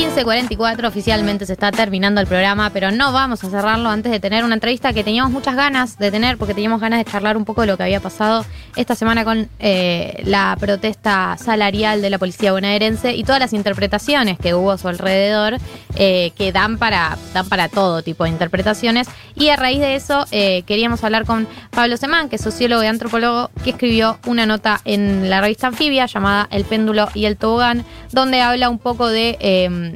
15.44 oficialmente se está terminando el programa, pero no vamos a cerrarlo antes de tener una entrevista que teníamos muchas ganas de tener, porque teníamos ganas de charlar un poco de lo que había pasado esta semana con eh, la protesta salarial de la policía bonaerense y todas las interpretaciones que hubo a su alrededor, eh, que dan para, dan para todo tipo de interpretaciones. Y a raíz de eso eh, queríamos hablar con Pablo Semán, que es sociólogo y antropólogo, que escribió una nota en la revista Anfibia llamada El péndulo y el tobogán, donde habla un poco de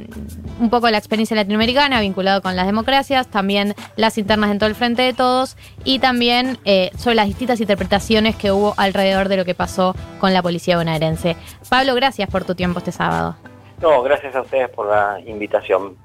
un poco la experiencia latinoamericana vinculado con las democracias, también las internas en todo el frente de todos y también eh, sobre las distintas interpretaciones que hubo alrededor de lo que pasó con la policía bonaerense. Pablo, gracias por tu tiempo este sábado. No, gracias a ustedes por la invitación.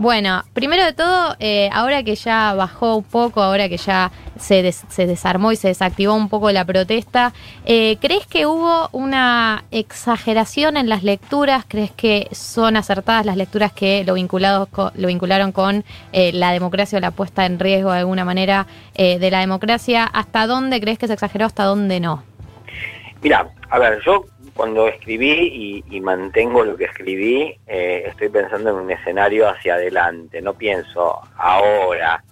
Bueno, primero de todo, eh, ahora que ya bajó un poco, ahora que ya se, desarmó y se desactivó un poco la protesta, eh, ¿crees que hubo una exageración en las lecturas? ¿Crees que son acertadas las lecturas que lo, vinculados lo vincularon con eh, la democracia o la puesta en riesgo de alguna manera de la democracia? ¿Hasta dónde crees que se exageró, hasta dónde no? Mira, a ver, yo cuando escribí y, mantengo lo que escribí, eh, estoy pensando en un escenario hacia adelante, no pienso ahora.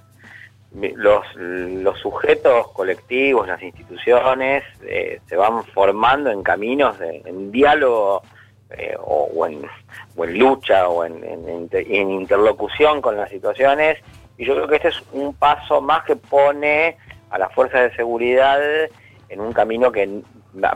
Los, sujetos colectivos, las instituciones, eh, se van formando en caminos, en diálogo eh, o, en, lucha o en, en interlocución con las situaciones. Y yo creo que este es un paso más que pone a las fuerzas de seguridad en un camino que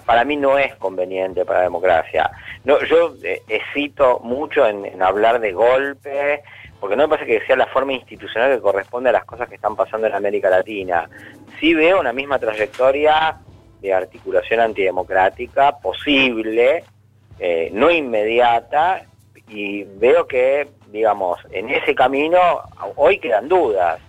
para mí no es conveniente para la democracia. No, yo eh, hesito mucho en, hablar de golpe, porque no me parece que sea la forma institucional que corresponde a las cosas que están pasando en América Latina. Sí veo una misma trayectoria de articulación antidemocrática posible, eh, no inmediata, y veo que, digamos, en ese camino hoy quedan dudas,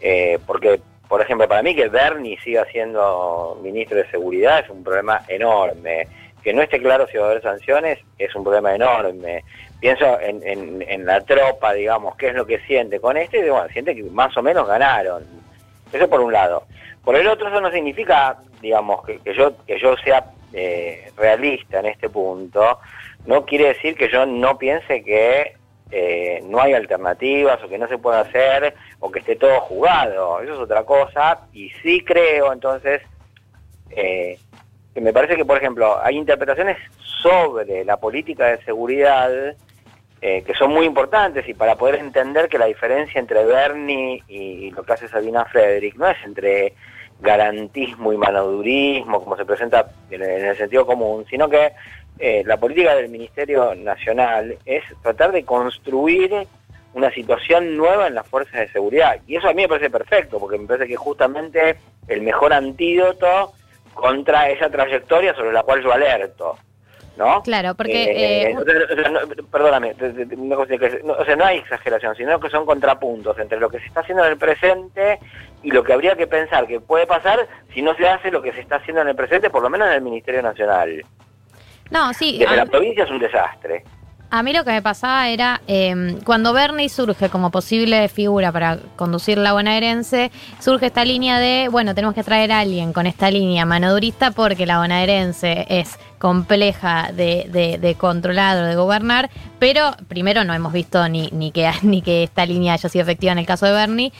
eh, porque por ejemplo, para mí que Bernie siga siendo ministro de Seguridad es un problema enorme. Que no esté claro si va a haber sanciones es un problema enorme. Pienso en, la tropa, digamos, qué es lo que siente con este, y bueno, siente que más o menos ganaron. Eso por un lado. Por el otro, eso no significa, digamos, que, yo, que yo sea eh, realista en este punto. No quiere decir que yo no piense que eh, no hay alternativas o que no se puede hacer o que esté todo jugado. Eso es otra cosa. Y sí creo entonces eh, que me parece que, por ejemplo, hay interpretaciones sobre la política de seguridad eh, que son muy importantes y para poder entender que la diferencia entre Bernie y, lo que hace Sabina Frederick no es entre garantismo y manodurismo, como se presenta en el sentido común, sino que eh, la política del Ministerio Nacional es tratar de construir una situación nueva en las fuerzas de seguridad. Y eso a mí me parece perfecto, porque me parece que justamente el mejor antídoto contra esa trayectoria sobre la cual yo alerto. ¿No? Claro, porque... perdóname, o sea, no hay exageración, sino que son contrapuntos entre lo que se está haciendo en el presente y lo que habría que pensar que puede pasar si no se hace lo que se está haciendo en el presente, por lo menos en el Ministerio Nacional. No, sí. Desde la provincia es un desastre. A mí lo que me pasaba era, em, cuando Bernie surge como posible figura para conducir la bonaerense, surge esta línea de, bueno, tenemos que traer a alguien con esta línea manodurista porque la bonaerense es compleja de, de, controlar o de gobernar, pero primero no hemos visto ni, ni, que, ni que esta línea haya sido efectiva en el caso de Bernie,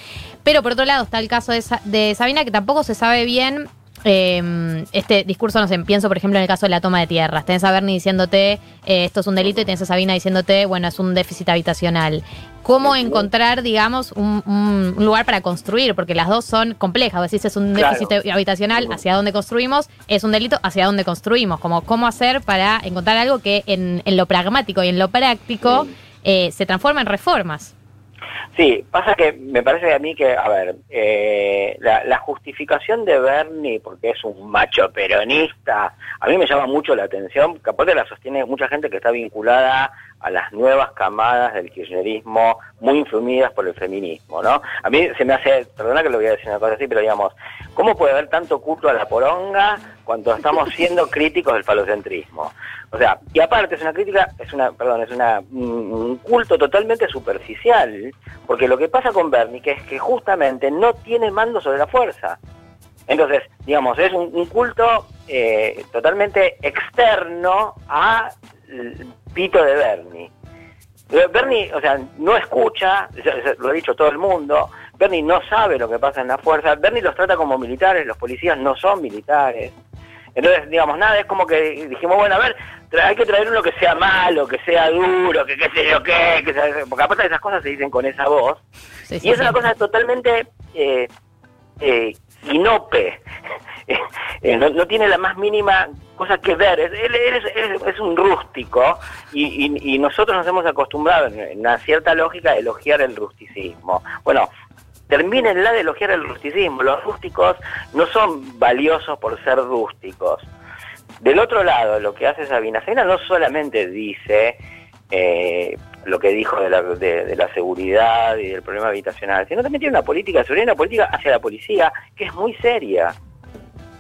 pero por otro lado está el caso de, de Sabina que tampoco se sabe bien eh, este discurso, no sé, pienso por ejemplo en el caso de la toma de tierras. Tenés a Bernie diciéndote eh, esto es un delito y tenés a Sabina diciéndote, bueno, es un déficit habitacional. ¿Cómo encontrar, digamos, un, lugar para construir? Porque las dos son complejas. Decís es un déficit habitacional, hacia dónde construimos, es un delito, hacia dónde construimos. Como cómo hacer para encontrar algo que en, lo pragmático y en lo práctico eh, se transforma en reformas. Sí, pasa que me parece a mí que, a ver, eh, la, justificación de Bernie, porque es un macho peronista, a mí me llama mucho la atención, que aparte la sostiene mucha gente que está vinculada a las nuevas camadas del kirchnerismo, muy influidas por el feminismo, ¿no? A mí se me hace, perdona que lo voy a decir una cosa así, pero digamos, ¿cómo puede haber tanto culto a la poronga cuando estamos siendo críticos del falocentrismo? O sea, y aparte es una crítica, es una, perdón, es una, un culto totalmente superficial, porque lo que pasa con Bernie que es que justamente no tiene mando sobre la fuerza. Entonces, digamos, es un, culto eh, totalmente externo a pito de Bernie. Bernie, o sea, no escucha, lo ha dicho todo el mundo, Bernie no sabe lo que pasa en la fuerza, Bernie los trata como militares, los policías no son militares. Entonces, digamos, nada, es como que dijimos, bueno, a ver, hay que traer uno que sea malo, que sea duro, que qué sé yo qué, que sea, porque aparte de esas cosas se dicen con esa voz. y es una cosa totalmente eh, eh, inope. Eh, no, tiene la más mínima cosa que ver. Él, es, un rústico y, nosotros nos hemos acostumbrado en una cierta lógica a elogiar el rusticismo. Bueno, termínenla de elogiar el rusticismo. Los rústicos no son valiosos por ser rústicos. Del otro lado, lo que hace Sabina Sabina no solamente dice eh, lo que dijo de la, de, la, seguridad y del problema habitacional, sino también tiene una política seguridad, una política hacia la policía que es muy seria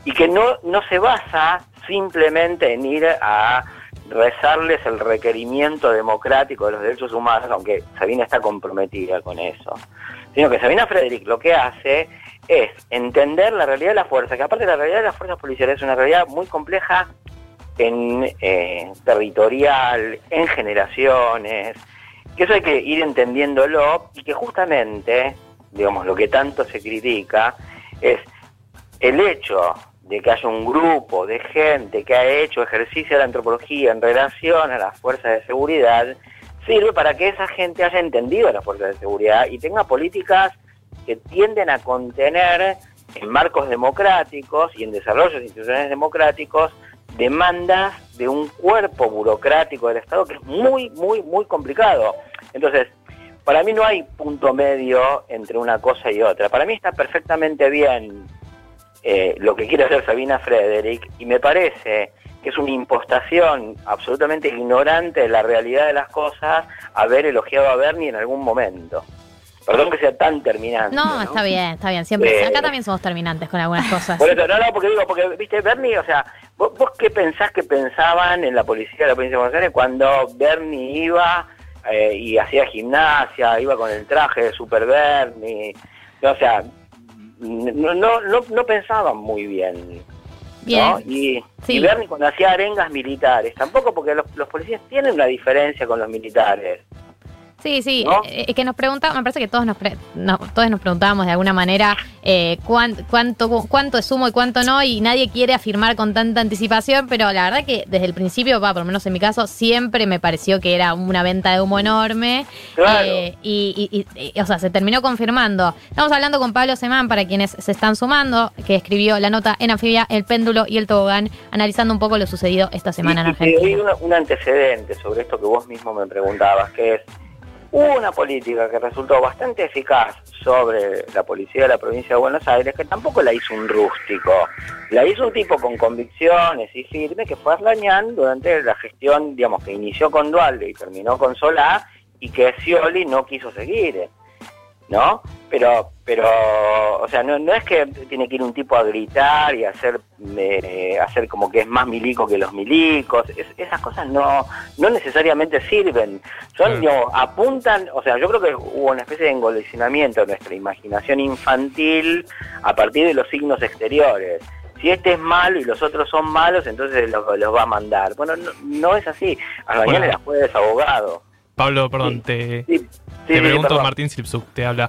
y que no, no se basa simplemente en ir a rezarles el requerimiento democrático de los derechos humanos, aunque Sabina está comprometida con eso, sino que Sabina Frederick lo que hace es entender la realidad de la fuerza, que aparte la realidad de las fuerzas policiales es una realidad muy compleja en eh, territorial, en generaciones, que eso hay que ir entendiéndolo y que justamente, digamos, lo que tanto se critica es el hecho de que haya un grupo de gente que ha hecho ejercicio de la antropología en relación a las fuerzas de seguridad, sirve para que esa gente haya entendido las fuerzas de seguridad y tenga políticas que tienden a contener en marcos democráticos y en desarrollos institucionales democráticos demandas de un cuerpo burocrático del Estado que es muy, muy, muy complicado. Entonces, para mí no hay punto medio entre una cosa y otra. Para mí está perfectamente bien eh, lo que quiere hacer Sabina Frederick y me parece que es una impostación absolutamente ignorante de la realidad de las cosas haber elogiado a Bernie en algún momento. Perdón que sea tan terminante. No, está bien, está bien. Siempre, acá también somos terminantes con algunas cosas. Por eso, no, no, porque digo, porque, viste, Bernie, o sea, ¿vos, qué pensás que pensaban en la policía de la provincia de Buenos Aires cuando Bernie iba eh, y hacía gimnasia, iba con el traje de Super Bernie? O sea, no, no, no, no pensaban muy bien. ¿no? Y, Bernie cuando hacía arengas militares, tampoco porque los, los policías tienen una diferencia con los militares. Sí, sí, eh, es que nos preguntamos, me parece que todos nos, todos nos preguntábamos de alguna manera eh, cuánto, cuánto es sumo y cuánto no, y nadie quiere afirmar con tanta anticipación, pero la verdad que desde el principio, va, por lo menos en mi caso, siempre me pareció que era una venta de humo enorme. Eh, y, o sea, se terminó confirmando. Estamos hablando con Pablo Semán, para quienes se están sumando, que escribió la nota en Anfibia, El péndulo y el tobogán, analizando un poco lo sucedido esta semana en Argentina. Y un antecedente sobre esto que vos mismo me preguntabas, que es Hubo una política que resultó bastante eficaz sobre la policía de la provincia de Buenos Aires, que tampoco la hizo un rústico, la hizo un tipo con convicciones y firme, que fue Arlañán durante la gestión, digamos, que inició con Dualde y terminó con Solá, y que Scioli no quiso seguir. ¿no? Pero, pero, o sea, no, no es que tiene que ir un tipo a gritar y hacer, eh, hacer como que es más milico que los milicos, esas cosas no, no necesariamente sirven, son, apuntan, o sea, yo creo que hubo una especie de engolecinamiento de nuestra imaginación infantil a partir de los signos exteriores. Si este es malo y los otros son malos, entonces los, va a mandar. Bueno, no, es así. A la mañana bueno. fue desabogado. Pablo, perdón, te, pregunto, Martín Silpsuk, te habla.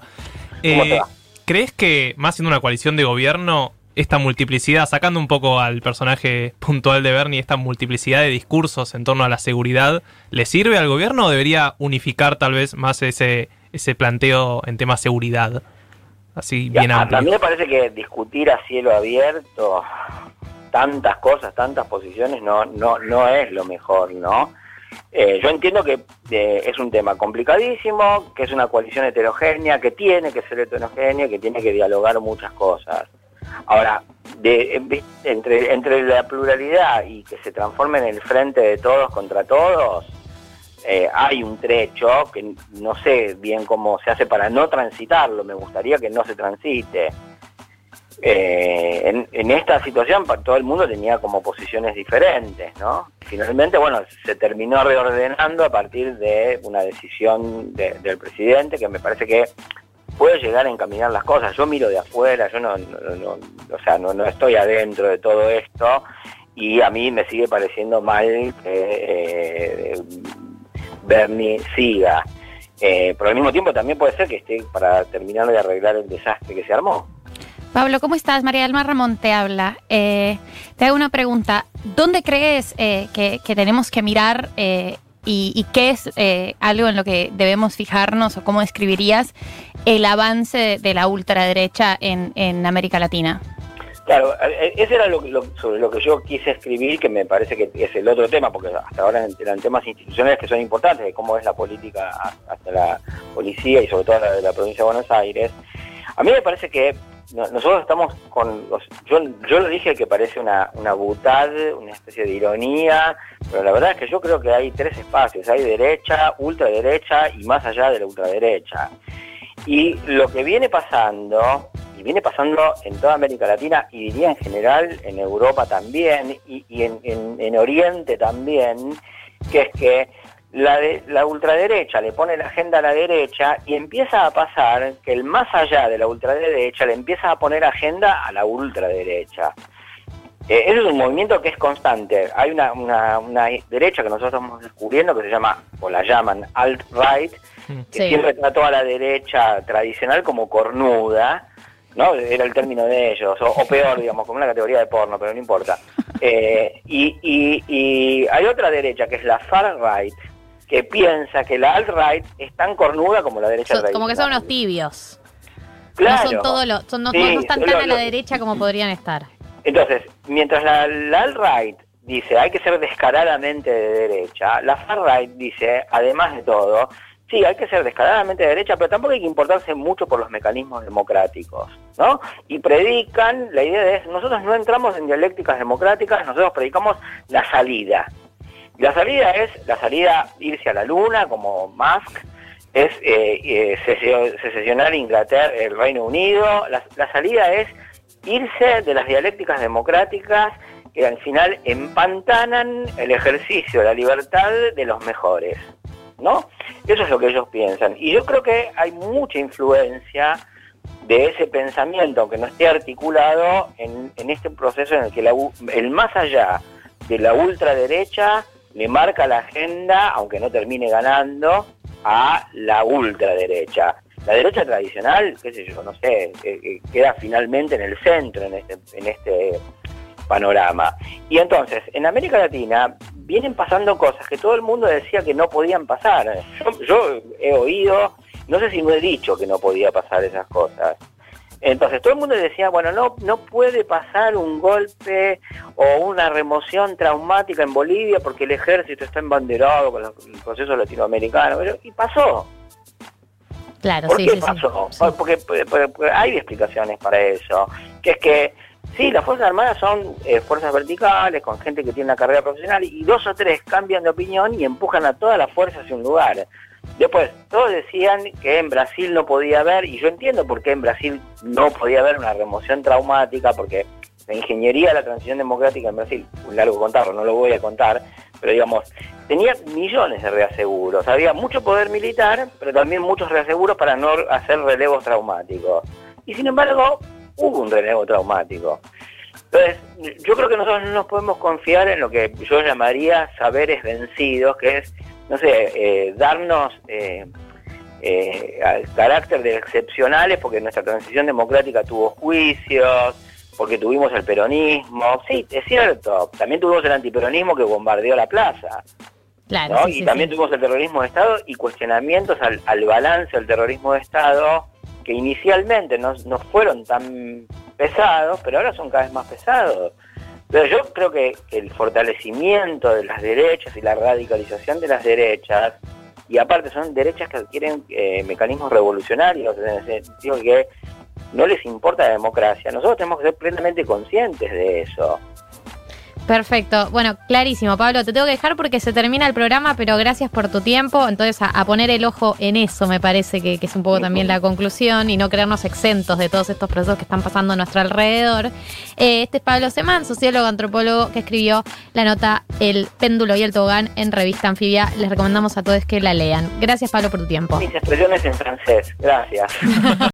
Eh, ¿Crees que, más siendo una coalición de gobierno, esta multiplicidad, sacando un poco al personaje puntual de Bernie, esta multiplicidad de discursos en torno a la seguridad, ¿le sirve al gobierno o debería unificar tal vez más ese, ese planteo en tema seguridad? Así bien amplio. A mí me parece que discutir a cielo abierto tantas cosas, tantas posiciones, no, no, no es lo mejor, ¿no? Eh, yo entiendo que eh, es un tema complicadísimo, que es una coalición heterogénea, que tiene que ser heterogénea, que tiene que dialogar muchas cosas. Ahora, de, entre, entre la pluralidad y que se transforme en el frente de todos contra todos, eh, hay un trecho que no sé bien cómo se hace para no transitarlo, me gustaría que no se transite. Eh, en, esta situación todo el mundo tenía como posiciones diferentes, ¿no? Finalmente, bueno, se terminó reordenando a partir de una decisión del presidente que me parece que puede llegar a encaminar las cosas. Yo miro de afuera, yo no, o sea, no, estoy adentro de todo esto y a mí me sigue pareciendo mal que eh, Bernie siga. Eh, pero al mismo tiempo también puede ser que esté para terminar de arreglar el desastre que se armó. Pablo, ¿cómo estás? María del Mar Ramón te habla. Eh, te hago una pregunta. ¿Dónde crees eh, que, tenemos que mirar y, qué es algo en lo que debemos fijarnos o cómo describirías el avance de la ultraderecha en, en América Latina? Claro, ese era lo, sobre lo que yo quise escribir, que me parece que es el otro tema, porque hasta ahora eran temas institucionales que son importantes, de cómo es la política hasta la policía y sobre todo la de la provincia de Buenos Aires. A mí me parece que nosotros estamos con yo, yo lo dije que parece una, una butad, una especie de ironía, pero la verdad es que yo creo que hay tres espacios, hay derecha, ultraderecha y más allá de la ultraderecha. Y lo que viene pasando y viene pasando en toda América Latina y diría en general en Europa también y, en, Oriente también, que es que la, la ultraderecha le pone la agenda a la derecha y empieza a pasar que el más allá de la ultraderecha le empieza a poner agenda a la ultraderecha. Eh, ese es un movimiento que es constante. Hay una, una, derecha que nosotros estamos descubriendo que se llama, o la llaman alt-right, que siempre trató a la derecha tradicional como cornuda, ¿no? Era el término de ellos, o, peor, digamos, como una categoría de porno, pero no importa. Eh, y, y, hay otra derecha, que es la far-right, que piensa que la alt-right es tan cornuda como la derecha tradicional. Como que son unos tibios. Claro. No son todos los, son, no, están tan a la derecha como podrían estar. Entonces, mientras la, la alt-right dice hay que ser descaradamente de derecha, la far-right dice, además de todo, sí, hay que ser descaradamente de derecha, pero tampoco hay que importarse mucho por los mecanismos democráticos, ¿no? Y predican, la idea es, nosotros no entramos en dialécticas democráticas, nosotros predicamos la salida. La salida es, la salida irse a la luna, como Musk, es eh, eh, secesionar Inglaterra, el Reino Unido, la, salida es irse de las dialécticas democráticas que al final empantanan el ejercicio la libertad de los mejores. ¿no? Eso es lo que ellos piensan. Y yo creo que hay mucha influencia de ese pensamiento, aunque no esté articulado, en, este proceso en el que el más allá de la ultraderecha le marca la agenda, aunque no termine ganando, a la ultraderecha. La derecha tradicional, qué sé yo, no sé, eh, eh, queda finalmente en el centro en este, en este panorama. Y entonces, en América Latina vienen pasando cosas que todo el mundo decía que no podían pasar. Yo, he oído, no sé si no he dicho que no podía pasar esas cosas. Entonces todo el mundo decía, bueno, no, no puede pasar un golpe o una remoción traumática en Bolivia porque el ejército está embanderado con el proceso latinoamericano. Y pasó. Claro, ¿Por qué pasó? porque, hay explicaciones para eso. Que es que Sí, las Fuerzas Armadas son eh, fuerzas verticales, con gente que tiene una carrera profesional, y dos o tres cambian de opinión y empujan a todas las fuerzas hacia un lugar. Después, todos decían que en Brasil no podía haber, y yo entiendo por qué en Brasil no podía haber una remoción traumática, porque la ingeniería de la transición democrática en Brasil, un largo contarlo, no lo voy a contar, pero digamos, tenía millones de reaseguros, había mucho poder militar, pero también muchos reaseguros para no hacer relevos traumáticos. Y sin embargo, hubo un relevo traumático. Entonces, yo creo que nosotros no nos podemos confiar en lo que yo llamaría saberes vencidos, que es, no sé, eh, darnos eh, eh, carácter de excepcionales porque nuestra transición democrática tuvo juicios, porque tuvimos el peronismo. Sí, es cierto, también tuvimos el antiperonismo que bombardeó la plaza. Claro, y también tuvimos el terrorismo de Estado y cuestionamientos al, al balance del terrorismo de Estado que inicialmente no, no fueron tan pesados, pero ahora son cada vez más pesados. Pero yo creo que el fortalecimiento de las derechas y la radicalización de las derechas, y aparte son derechas que adquieren eh, mecanismos revolucionarios, en el sentido que no les importa la democracia, nosotros tenemos que ser plenamente conscientes de eso. Perfecto. Bueno, clarísimo, Pablo. Te tengo que dejar porque se termina el programa, pero gracias por tu tiempo. Entonces, a, poner el ojo en eso me parece que, es un poco también la conclusión y no crearnos exentos de todos estos procesos que están pasando a nuestro alrededor. Eh, este es Pablo Semán, sociólogo, antropólogo, que escribió la nota El péndulo y el tobogán en revista Anfibia. Les recomendamos a todos que la lean. Gracias, Pablo, por tu tiempo. Mis expresiones en francés. Gracias.